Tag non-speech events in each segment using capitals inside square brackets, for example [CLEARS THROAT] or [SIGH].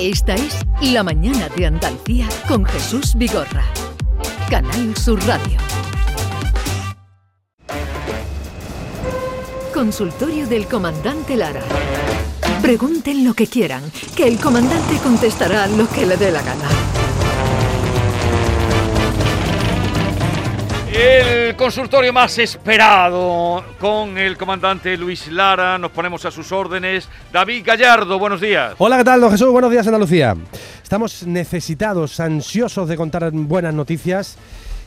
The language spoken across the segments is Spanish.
Esta es La Mañana de Andalucía con Jesús Vigorra. Canal Sur Radio. Consultorio del Comandante Lara. Pregunten lo que quieran, que el comandante contestará lo que le dé la gana. El consultorio más esperado con el comandante Luis Lara. Nos ponemos a sus órdenes. David Gallardo, buenos días. Hola, ¿qué tal, don Jesús? Buenos días, Andalucía. Estamos necesitados, ansiosos de contar buenas noticias.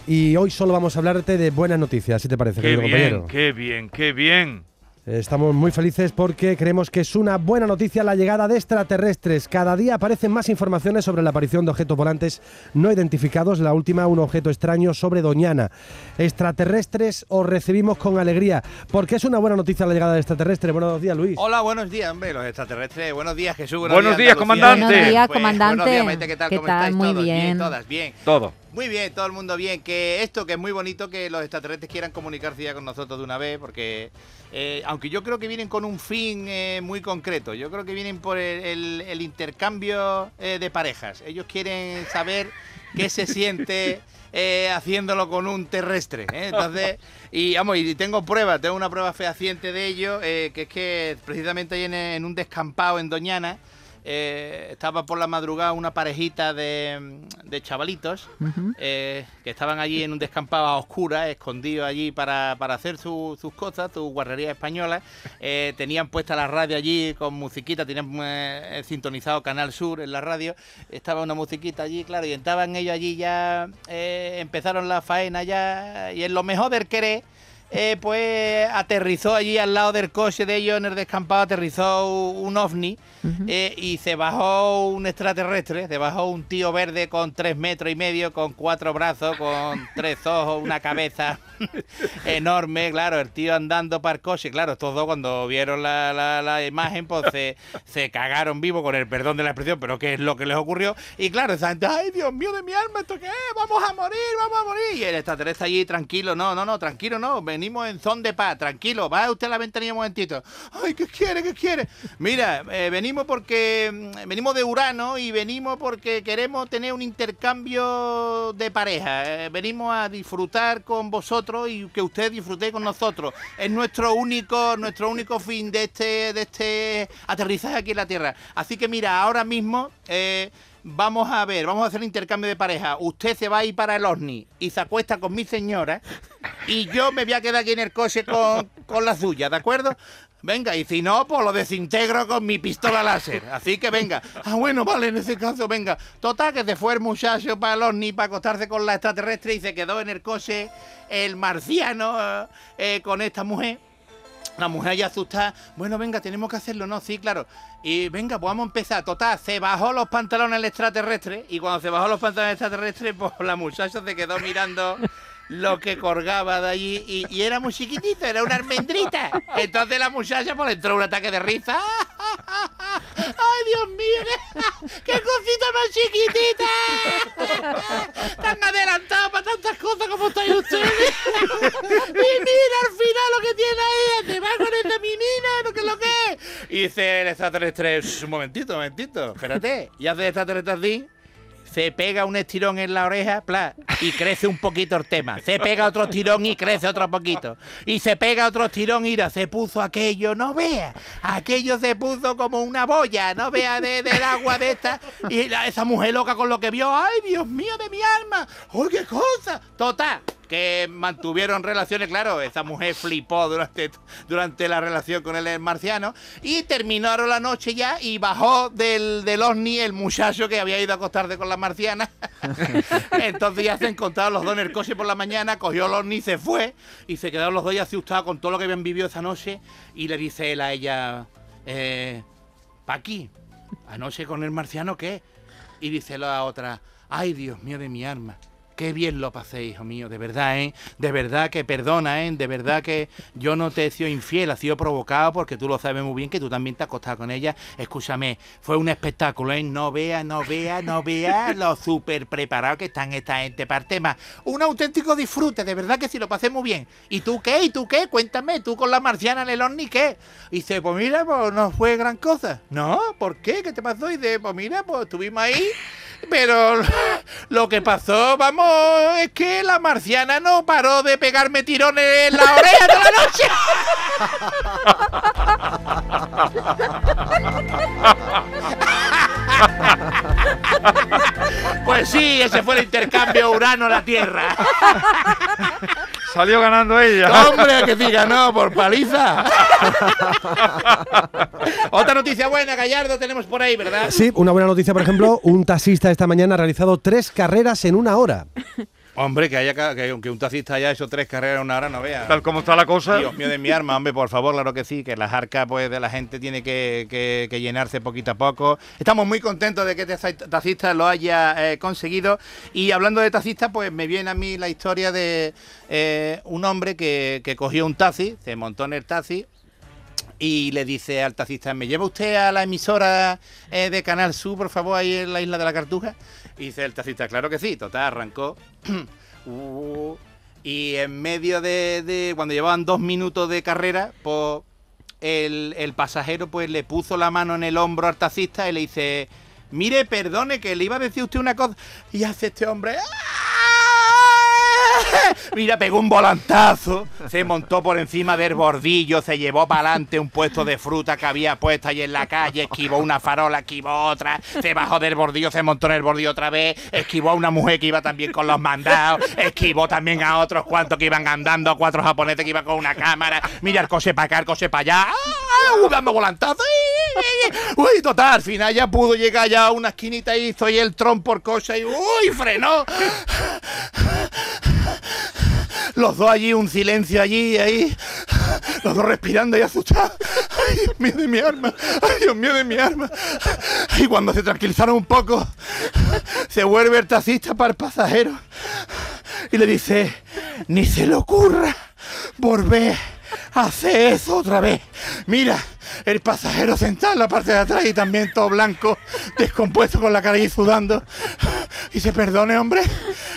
Y hoy solo vamos a hablarte de buenas noticias, si te parece, Qué bien, compañero. qué bien, qué bien. Estamos muy felices porque creemos que es una buena noticia la llegada de extraterrestres. Cada día aparecen más informaciones sobre la aparición de objetos volantes no identificados. La última, un objeto extraño sobre Doñana. Extraterrestres os recibimos con alegría porque es una buena noticia la llegada de extraterrestres. Buenos días, Luis. Hola, buenos días, hombre, los extraterrestres. Buenos días, Jesús. Buenos días, Andalucía. comandante. Buenos días, Pues, comandante. buenos días, Maite, ¿qué tal? ¿Qué ¿Cómo tal? estáis Muy todos? bien. todas, bien. Todo. Muy bien, todo el mundo bien. Que esto, que es muy bonito que los extraterrestres quieran comunicarse ya con nosotros de una vez, porque eh, aunque yo creo que vienen con un fin eh, muy concreto, yo creo que vienen por el, el- el intercambio eh, de parejas. Ellos quieren saber qué se siente [LAUGHS] eh, haciéndolo con un terrestre. ¿eh? Entonces, y vamos, y tengo pruebas, tengo una prueba fehaciente de ello, eh, que es que precisamente ahí en, en un descampado en Doñana, eh, estaba por la madrugada una parejita de, de chavalitos eh, que estaban allí en un descampado a oscuras, escondidos allí para, para hacer su- sus cosas, sus guarrerías españolas. Eh, tenían puesta la radio allí con musiquita, tenían sintonizado Canal Sur en la radio. Estaba una musiquita allí, claro, y estaban ellos allí ya, empezaron la faena ya, y en lo mejor del querer. Eh, pues aterrizó allí al lado del coche de ellos en el descampado, aterrizó un ovni eh, y se bajó un extraterrestre, se bajó un tío verde con tres metros y medio, con cuatro brazos, con tres ojos, una cabeza [LAUGHS] enorme, claro, el tío andando para el coche, claro, estos dos cuando vieron la, la- la imagen, pues se, se cagaron vivo con el perdón de la expresión, pero qué es lo que les ocurrió, y claro, esa gente, ay Dios mío de mi alma, ¿esto qué es? Vamos a morir, vamos a morir, y el extraterrestre allí tranquilo, no, no, no, tranquilo, no, venimos en son de paz, tranquilo, va usted a la ventanilla un momentito, ay, ¿qué quiere, qué quiere? Mira, eh, venimos porque mm, venimos de Urano y venimos porque queremos tener un intercambio de pareja. eh, venimos a disfrutar con vosotros y que usted disfrute con nosotros. Es nuestro único, nuestro único fin de este, de este aterrizaje aquí en la Tierra. Así que mira, ahora mismo eh, vamos a ver, vamos a hacer intercambio de pareja. Usted se va a ir para el OVNI y se acuesta con mi señora y yo me voy a quedar aquí en el coche con, con la suya, ¿de acuerdo? Venga, y si no, pues lo desintegro con mi pistola láser. Así que venga. Ah, bueno, vale, en ese caso, venga. Total, que se fue el muchacho para el ovni para acostarse con la extraterrestre y se quedó en el coche el marciano eh, con esta mujer. La mujer ya asustada. Bueno, venga, tenemos que hacerlo, ¿no? Sí, claro. Y venga, pues vamos a empezar. Total, se bajó los pantalones el extraterrestre. Y cuando se bajó los pantalones el extraterrestre, pues la muchacha se quedó mirando lo que colgaba de allí. Y, y era muy chiquitito, era una almendrita. Entonces la muchacha, pues entró un ataque de risa. ¡Ay, Dios mío! [LAUGHS] ¡Qué, cosita más chiquitita! [LAUGHS] Tan adelantado para tantas cosas como estáis ustedes. [LAUGHS] y mira al final lo que tiene ahí, te va con esta menina, lo que es lo que es. Y dice el extraterrestre, "Shh, un momentito, un momentito, espérate. Y hace el extraterrestre así, se pega un estirón en la oreja, y crece un poquito el tema. Se pega otro estirón y crece otro poquito. Y se pega otro estirón, mira, se puso aquello, no vea. Aquello se puso como una boya, no vea de, del agua de esta. Y la- esa mujer loca con lo que vio, ay, Dios mío de mi alma, ¡ay, qué cosa! Total, que mantuvieron relaciones, claro, esa mujer flipó durante, durante la relación con el marciano y terminaron la noche ya y bajó del, del ovni el muchacho que había ido a acostarse con la marciana. [LAUGHS] Entonces ya se encontraron los dos en el coche por la mañana, cogió el ovni, se fue y se quedaron los dos ya asustados con todo lo que habían vivido esa noche y le dice él a ella, eh, Paqui, anoche con el marciano qué? Y dice la otra, ay Dios mío de mi alma, Qué bien lo pasé, hijo mío, de verdad, ¿eh? De verdad que perdona, ¿eh? De verdad que yo no te he sido infiel, ha sido provocado porque tú lo sabes muy bien que tú también te has acostado con ella. Escúchame, fue un espectáculo, ¿eh? No vea, no vea, no vea lo súper preparado que están esta gente para el. Un auténtico disfrute, de verdad que sí lo pasé muy bien. ¿Y tú qué? ¿Y tú qué? Cuéntame, tú con la marciana en el ¿qué? Y dice, pues mira, pues no fue gran cosa. No, ¿por qué? ¿Qué te pasó? Y dice, pues mira, pues estuvimos ahí. Pero lo que pasó, vamos, es que la marciana no paró de pegarme tirones en la oreja toda la noche. Pues sí, ese fue el intercambio Urano-la Tierra. Salió ganando ella. Hombre, que sí ganó por paliza. [LAUGHS] Otra noticia buena, Gallardo, tenemos por ahí, ¿verdad? Sí, una buena noticia, por ejemplo, un taxista esta mañana ha realizado tres carreras en una hora. Hombre, que haya que aunque un taxista haya hecho tres carreras en una hora, no vea. Tal como está la cosa. Dios mío de mi arma, hombre, por favor, claro que sí, que las arcas pues de la gente tiene que, que- que llenarse poquito a poco. Estamos muy contentos de que este taxista lo haya eh, conseguido. Y hablando de taxistas, pues me viene a mí la historia de eh, un hombre que, que cogió un taxi, se montó en el taxi y le dice al taxista, ¿me lleva usted a la emisora eh, de Canal Sur, por favor, ahí en la isla de la Cartuja? Y dice el taxista, claro que sí, total, arrancó. [CLEARS THROAT] Uh, y en medio de, cuando llevaban dos minutos de carrera, pues el, el pasajero pues le puso la mano en el hombro al taxista y le dice, mire, perdone, que le iba a decir usted una cosa. Y hace este hombre... ¡ah! [LAUGHS] Mira, pegó un volantazo, se montó por encima del bordillo, se llevó para adelante un puesto de fruta que había puesto ahí en la calle, esquivó una farola, esquivó otra, se bajó del bordillo, se montó en el bordillo otra vez, esquivó a una mujer que iba también con los mandados, esquivó también a otros cuantos que iban andando, a cuatro japoneses que iban con una cámara, mira el coche para acá, el coche para allá, ¡ah! dando volantazo. Uy, total, al final ya pudo llegar ya a una esquinita y hizo ahí el tron por coche y uy, frenó. Los dos allí, un silencio allí, ahí. Los dos respirando y asustados. Ay, Dios mío de mi arma. Ay, Dios mío de mi arma. Y cuando se tranquilizaron un poco, se vuelve el taxista para el pasajero y le dice, ni se le ocurra volver a hacer eso otra vez. Mira, el pasajero sentado en la parte de atrás y también todo blanco, descompuesto con la cara y sudando. Y se perdone, hombre,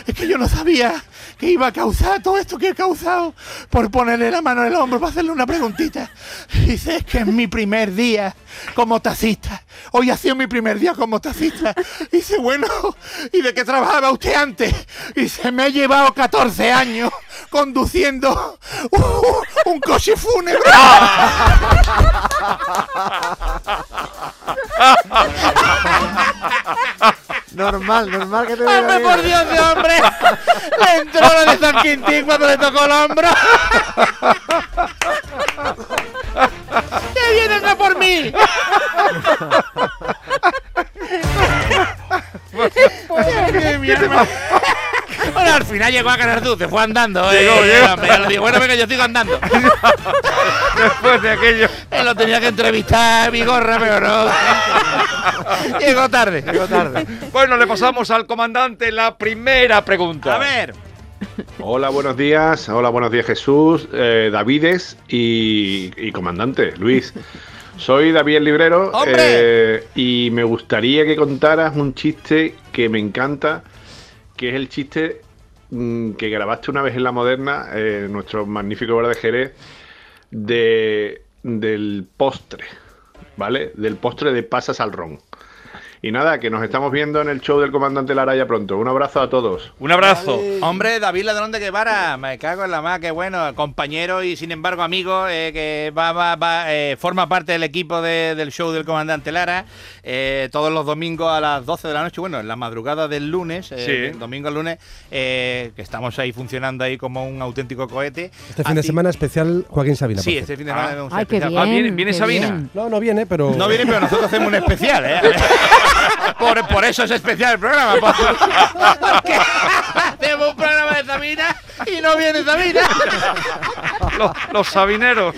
es que yo no sabía que iba a causar todo esto que he causado por ponerle la mano en el hombro para hacerle una preguntita. Y dice, es que es mi primer día como taxista. Hoy ha sido mi primer día como taxista. Y dice, bueno, ¿y de qué trabajaba usted antes? Y se me ha llevado 14 años conduciendo uh, un coche fúnebre. [LAUGHS] Normal, normal que te ¡Hombre, por Dios de hombre! Le entró lo de San Quintín cuando le tocó el hombro. ¡Que vienen a por mí! [LAUGHS] ¡Qué mierda! Bueno, al final llegó a ganar tú, se fue andando. Llegó, eh, llegó. digo, bueno, venga, yo sigo andando. [LAUGHS] Después de aquello. Él lo tenía que entrevistar, mi gorra, pero no. [LAUGHS] Llegó tarde. Llegó tarde. Bueno, le pasamos al comandante la primera pregunta. A ver. Hola, buenos días. Hola, buenos días Jesús, eh, Davides y, y comandante Luis. Soy David el Librero ¡Hombre! eh, y me gustaría que contaras un chiste que me encanta, que es el chiste que grabaste una vez en La Moderna, eh, nuestro magnífico bar de Jerez, de, del postre, ¿vale? Del postre de pasas al ron. Y nada, que nos estamos viendo en el show del comandante Lara ya pronto. Un abrazo a todos. Un abrazo. Hombre, David Ladrón de Guevara, me cago en la más, que bueno, compañero y sin embargo amigo, eh, que va, va, va, eh, forma parte del equipo de- del show del comandante Lara, eh, todos los domingos a las 12 de la noche, bueno, en la madrugada del lunes, eh, Sí. domingo al lunes, eh, que estamos ahí funcionando ahí como un auténtico cohete. Este fin de semana especial Joaquín Sabina. Sí, este fin de semana un Ay, qué especial. bien. Ah, viene- viene qué Sabina. bien. No, no viene, pero... No viene, pero nosotros hacemos un especial, ¿eh? [LAUGHS] Por, por eso es especial el programa. por- Porque hacemos un programa de Sabina y no viene Sabina. Los, los sabineros.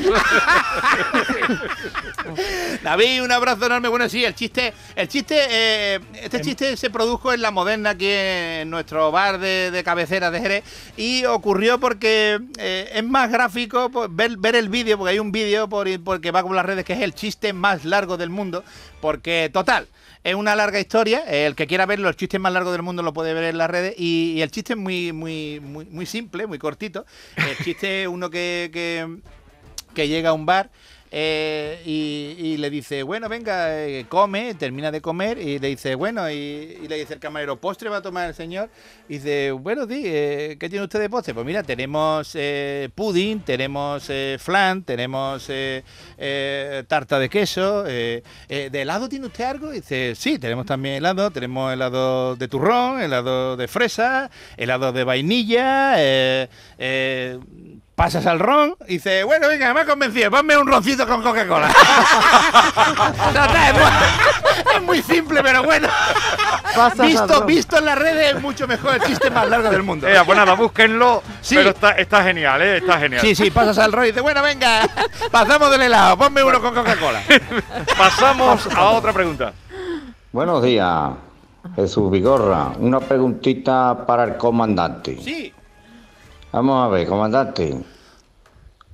David, un abrazo enorme. Bueno, sí, el chiste, el chiste, eh, este chiste se produjo en la moderna aquí en nuestro bar de, de cabecera de Jerez y ocurrió porque eh, es más gráfico pues, ver, ver el vídeo, porque hay un vídeo por, porque va con las redes que es el chiste más largo del mundo, porque total. Es una larga historia. eh, El que quiera verlo, el chiste más largo del mundo lo puede ver en las redes. Y, el chiste es muy, muy, muy, muy simple, muy cortito. El chiste es uno que, que llega a un bar eh, y, le dice, bueno, venga, eh, come, termina de comer y le dice, bueno, y, le dice el camarero, ¿postre va a tomar el señor? Y dice, bueno, di, eh, ¿qué tiene usted de postre? Pues mira, tenemos pudding, tenemos flan, tenemos tarta de queso, ¿de helado tiene usted algo? Y dice, sí, tenemos también helado, tenemos helado de turrón, helado de fresa, helado de vainilla, pasas al ron y dice, bueno, venga, me ha convencido, ponme un roncito con Coca-Cola. [LAUGHS] Es, muy, es muy simple, pero bueno. Pasas al Visto, ron. visto en las redes es mucho mejor el chiste más largo del mundo. Eh, pues nada, búsquenlo. Sí. Pero está, está genial, ¿eh? Está genial. Sí, sí, pasas al ron y dice, bueno, venga, pasamos del helado, ponme uno con Coca-Cola. [LAUGHS] Pasamos a otra pregunta. Buenos días, Jesús Vigorra. Una preguntita para el comandante. Sí, Vamos a ver, comandante.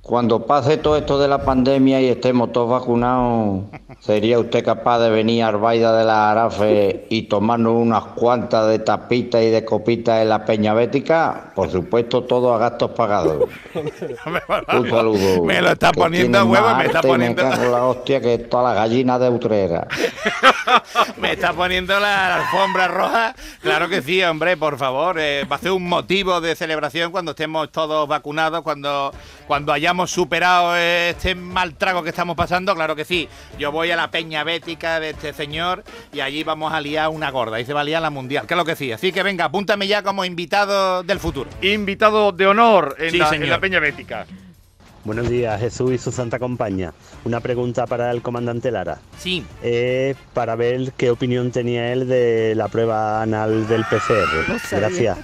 Cuando pase todo esto de la pandemia y estemos todos vacunados, ¿sería usted capaz de venir a Arbaida de la Arafe y tomarnos unas cuantas de tapitas y de copitas en la Peña Bética? Por supuesto, todo a gastos pagados. [LAUGHS] Un saludo. Me lo está poniendo a huevo, me está poniendo- Me cago la hostia que todas las gallinas de Utrera. [LAUGHS] me está poniendo la alfombra roja. Claro que sí, hombre, por favor. eh, va a ser un motivo de celebración cuando estemos todos vacunados, cuando, cuando hayamos superado eh, este mal trago que estamos pasando. Claro que sí. Yo voy a la peña bética de este señor y allí vamos a liar una gorda. Y se va a liar la mundial. Claro que sí. Así que venga, apúntame ya como invitado del futuro. Invitado de honor en, Sí, la, en la Peña Bética. Buenos días, Jesús y su santa compañía. Una pregunta para el comandante Lara. Sí. Eh, para ver qué opinión tenía él de la prueba anal del PCR. Gracias.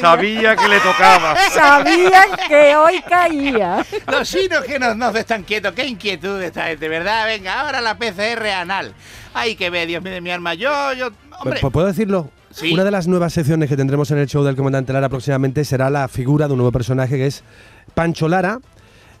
Sabía que le tocaba. [LAUGHS] Sabían que hoy caía. Los chinos que no, no están quietos, qué inquietud esta gente, ¿verdad? Venga, ahora la PCR anal. Ay, que ve, Dios mío de mi alma. Yo, yo, hombre. Pues, ¿Puedo decirlo? Sí. Una de las nuevas secciones que tendremos en el show del comandante Lara próximamente será la figura de un nuevo personaje que es Pancho Lara.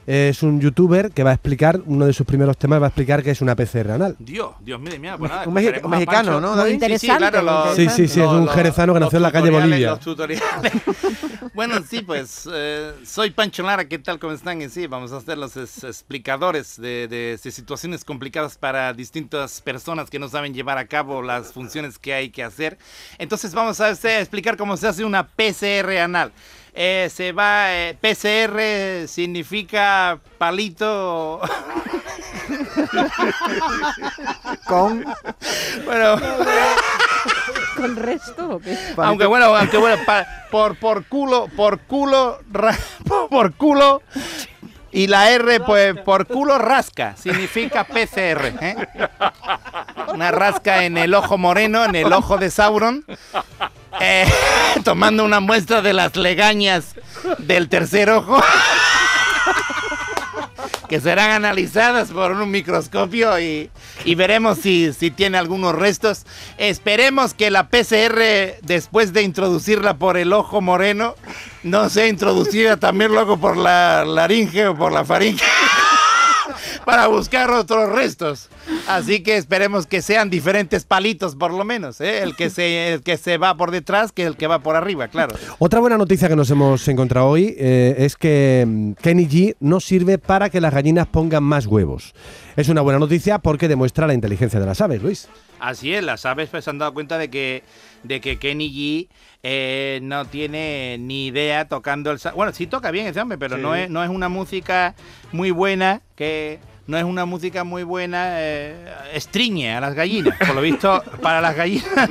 Es un youtuber que va a explicar, uno de sus primeros temas va a explicar que es una PCR anal. Dios, Dios mío de mi alma. Pues nada, Un, mexi- un a mexicano, Pancho. ¿no, Muy interesante. claro, muy lo- Sí, sí, sí, es un jerezano que nació en la calle Bolivia. Los tutoriales. [LAUGHS] bueno, sí, pues eh, soy Pancho Lara, ¿qué tal? ¿Cómo están? Y sí, vamos a ser los es- explicadores de, de- de situaciones complicadas para distintas personas que no saben llevar a cabo las funciones que hay que hacer. Entonces vamos a hacer- explicar cómo se hace una PCR anal. Eh, se va, eh, PCR significa palito. Con bueno, ¿Con resto o qué? aunque bueno, aunque bueno, pa- por, por culo, por culo, ra- [LAUGHS] por culo. Y la R, pues, por culo rasca, significa PCR. ¿eh? Una rasca en el ojo moreno, en el ojo de Sauron. Eh, [LAUGHS] tomando una muestra de las legañas del tercer ojo. [LAUGHS] que serán analizadas por un microscopio y, y veremos si, si tiene algunos restos. Esperemos que la PCR, después de introducirla por el ojo moreno, no sea introducida también luego por la laringe o por la faringe [LAUGHS] para buscar otros restos. Así que esperemos que sean diferentes palitos por lo menos, ¿eh? el, que se, el que se va por detrás que el que va por arriba, claro. Otra buena noticia que nos hemos encontrado hoy eh, es que mm, Kenny G no sirve para que las gallinas pongan más huevos. Es una buena noticia porque demuestra la inteligencia de las aves, Luis. Así es, las aves pues, se han dado cuenta de que, de que Kenny G eh, no tiene ni idea tocando el... Bueno, sí toca bien ese hombre, pero no, es, no es una música muy buena que... No es una música muy buena, eh, estriñe a las gallinas. Por lo visto, para las gallinas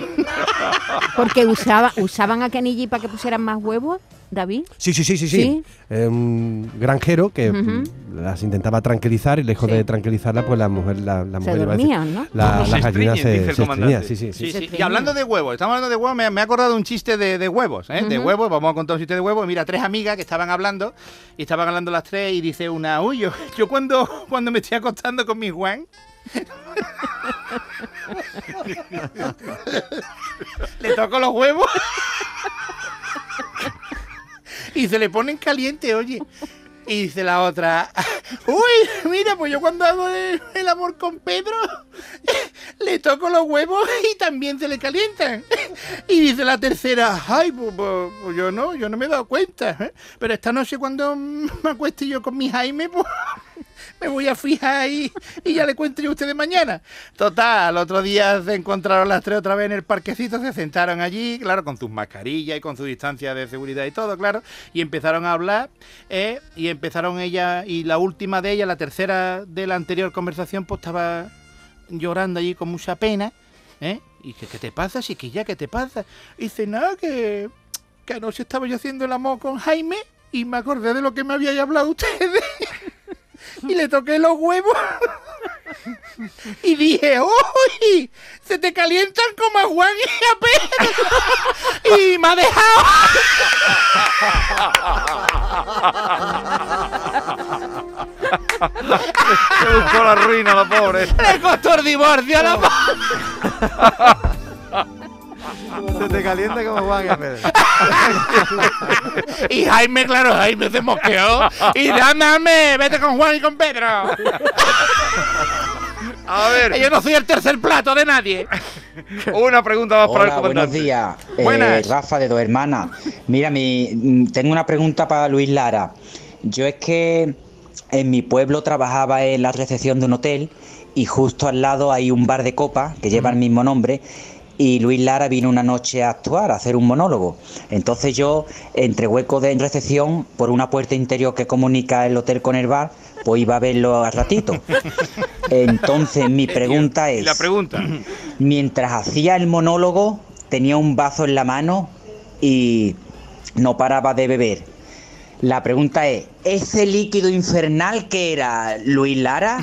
Porque usaba, usaban a Kenny para que pusieran más huevos, David. Sí, sí, sí, sí, sí. ¿Sí? Eh, un granjero que mm, las intentaba tranquilizar y lejos Sí. de tranquilizarla, pues la mujer, la, la Se mujer sí, sí, sí. Sí, Se sí. Y hablando de huevos, estamos hablando de huevos, me, me he acordado de un chiste de, de huevos, ¿eh? De huevos, vamos a contar un chiste de huevos. Mira, tres amigas que estaban hablando, y estaban hablando las tres, y dice una, uy, yo, [LAUGHS] yo cuando, cuando me estoy acostando con mi Juan, [LAUGHS] le toco los huevos [LAUGHS] y se le ponen caliente, oye. Y dice la otra, [LAUGHS] uy, mira, pues yo cuando hago el, amor con Pedro, [LAUGHS] le toco los huevos y también se le calientan. [LAUGHS] Y dice la tercera, ay, pues, pues- pues yo no, yo no me he dado cuenta. ¿eh? Pero esta noche cuando me acueste yo con mi Jaime, pues me voy a fijar y, y ya le cuento yo a ustedes mañana. Total, al otro día se encontraron las tres otra vez en el parquecito, se sentaron allí, claro, con sus mascarillas y con su distancia de seguridad y todo, claro, y empezaron a hablar, eh, y empezaron ella, y la última de ella, la tercera de la anterior conversación, pues estaba llorando allí con mucha pena, ¿eh? Y que, ¿qué te pasa, chiquilla? ¿Qué te pasa? Y dice, nada, que, que anoche estaba yo haciendo el amor con Jaime y me acordé de lo que me habíais hablado ustedes. [LAUGHS] y le toqué los huevos. y dije, ¡Uy! Se te calientan como a Juan y a Pedro. y me ha dejado. Se buscó la ruina, la pobre. Le costó el divorcio a la [LAUGHS] Se te calienta como Juan y Pedro. [LAUGHS] Y Jaime, claro, Jaime se mosqueó. Y dame, vete con Juan y con Pedro. A ver, Yo no soy el tercer plato de nadie. una pregunta más para el Hola, buenos comandante. días. Eh, Buenas. Rafa de Dos Hermanas. Mira, mi, mm, tengo una pregunta para Luis Lara. Yo es que en mi pueblo trabajaba en la recepción de un hotel y justo al lado hay un bar de copas que lleva el mismo nombre y Luis Lara vino una noche a actuar, a hacer un monólogo. Entonces yo, entre hueco de recepción, por una puerta interior que comunica el hotel con el bar, pues iba a verlo a ratito. [LAUGHS] Entonces mi pregunta es... la pregunta. Mientras hacía el monólogo, tenía un vaso en la mano y no paraba de beber. La pregunta es, ¿ese líquido infernal que era Luis Lara?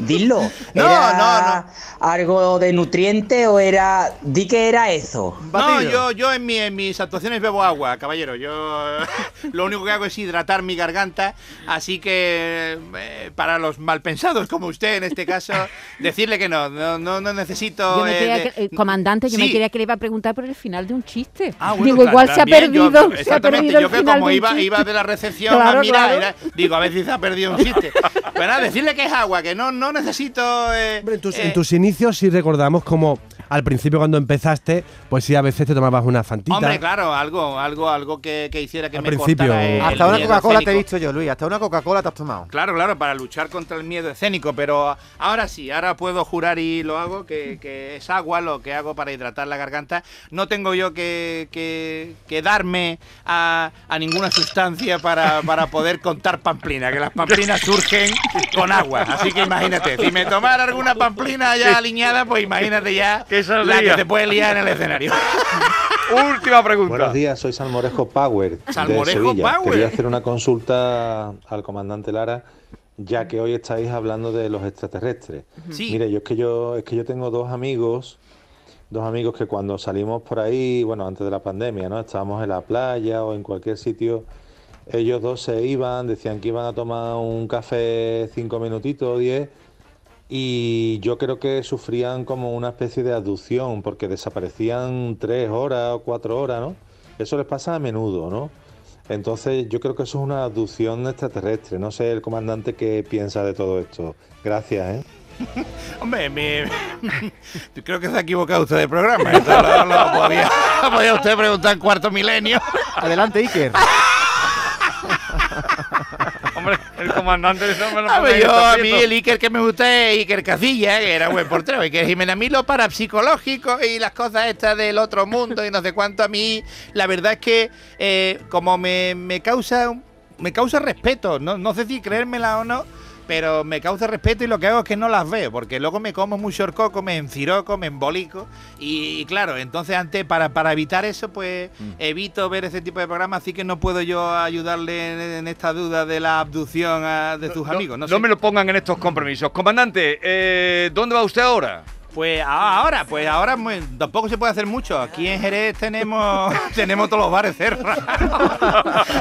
Dilo. [LAUGHS] No, ¿Era algo de nutriente o era... Di que era eso. No, yo, yo en, mi- en mis actuaciones bebo agua, caballero. Yo [LAUGHS] lo único que hago es hidratar mi garganta. Así que eh, para los malpensados como usted en este caso, [LAUGHS] decirle que no, no, no, no necesito. Yo me eh, que- eh, comandante, yo me creía que le iba a preguntar por el final de un chiste. Ah, bueno, Digo, claro, igual se ha también, yo- perdido, se ha exactamente, perdido el yo que final como de iba, iba de la recepción Claro, a mirar, digo, a ver si se ha perdido un chiste. Pero nada, decirle que es agua, que no, no necesito. eh, Hombre, en tus, eh, en tus inicios sí recordamos como al principio cuando empezaste, pues sí, a veces te tomabas una fantita. Hombre, claro, algo, algo, algo que, que hiciera que Al me principio. cortara el- Hasta el una Coca-Cola te he visto yo, Luis. Hasta una Coca-Cola te has tomado. Claro, claro, para luchar contra el miedo escénico, pero ahora sí, ahora puedo jurar y lo hago, que, que es agua lo que hago para hidratar la garganta. No tengo yo que, que, que darme a, a ninguna sustancia para, para poder contar pamplina, que las pamplinas surgen con agua. Así que imagínate, si me tomara alguna pamplina ya aliñada, pues imagínate ya ¿Qué la que se puede liar en el escenario. [LAUGHS] Última pregunta. Buenos días, soy Salmorejo Power Salmorejo de Sevilla. Power. Quería hacer una consulta al comandante Lara, ya que hoy estáis hablando de los extraterrestres. Sí. Mire, yo es que yo es que yo tengo dos amigos, dos amigos que cuando salimos por ahí, bueno, antes de la pandemia, ¿no? Estábamos en la playa o en cualquier sitio, ellos dos se iban, decían que iban a tomar un café cinco minutitos o diez. Y yo creo que sufrían como una especie de abducción, porque desaparecían tres horas o cuatro horas, ¿no? Eso les pasa a menudo, ¿no? Entonces yo creo que eso es una abducción extraterrestre. No sé el comandante qué piensa de todo esto. Gracias, ¿eh? [LAUGHS] Hombre, me... [LAUGHS] creo que se ha equivocado usted de programa. Esto lo, lo podía, [LAUGHS] podía usted preguntar en cuarto milenio. Adelante, Iker. Hombre, el comandante no me lo A, ver, yo, mí el Iker que me gusta es Iker Casilla, que era buen portero. Iker Jiménez, a mí lo parapsicológico y las cosas estas del otro mundo y no sé cuánto, a mí la verdad es que eh, como me, me causa me causa respeto, no, no sé si creérmela o no, pero me causa respeto y lo que hago es que no las veo, porque luego me como mucho el coco, me enciroco, me embolico y, y claro, entonces antes para, para evitar eso pues evito ver ese tipo de programas, así que no puedo yo ayudarle en, en esta duda de la abducción a- de sus No- amigos. No, No, sé. me lo pongan en estos compromisos. Comandante, eh, ¿dónde va usted ahora? Pues a- ahora, pues ahora muy- tampoco se puede hacer mucho. Aquí en Jerez tenemos [LAUGHS] tenemos todos los bares cerrados. [LAUGHS]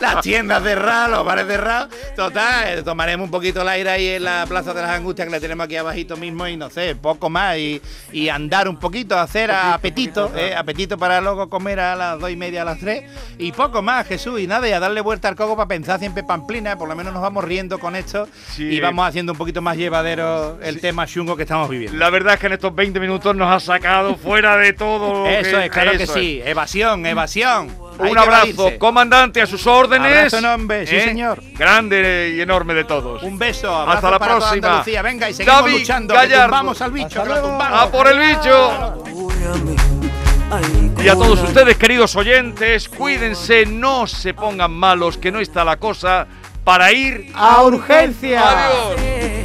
las tiendas cerradas, los bares cerrados. Total, eh, tomaremos un poquito el aire ahí en la Plaza de las Angustias que la tenemos aquí abajito mismo y no sé, poco más y, y andar un poquito, hacer apetito, eh, apetito para luego comer a las dos y media, a las tres y poco más, Jesús, y nada, y a darle vuelta al coco para pensar siempre pamplina, por lo menos nos vamos riendo con esto Sí. y vamos haciendo un poquito más llevadero el tema chungo que estamos viviendo. La verdad es que en estos 20 minutos nos ha sacado fuera de todo. lo Eso es, claro que sí. Evasión, evasión. Un que abrazo, comandante, a sus órdenes. Abrazo enorme, sí, ¿Eh? señor. Grande y enorme de todos. Un beso, abrazo Hasta la para próxima. Andalucía. Venga, y seguimos David luchando. que tumbamos al bicho, que. ¡A por el bicho! Y a todos ustedes, queridos oyentes, cuídense, no se pongan malos, que no está la cosa para ir ¡A urgencia! Adiós.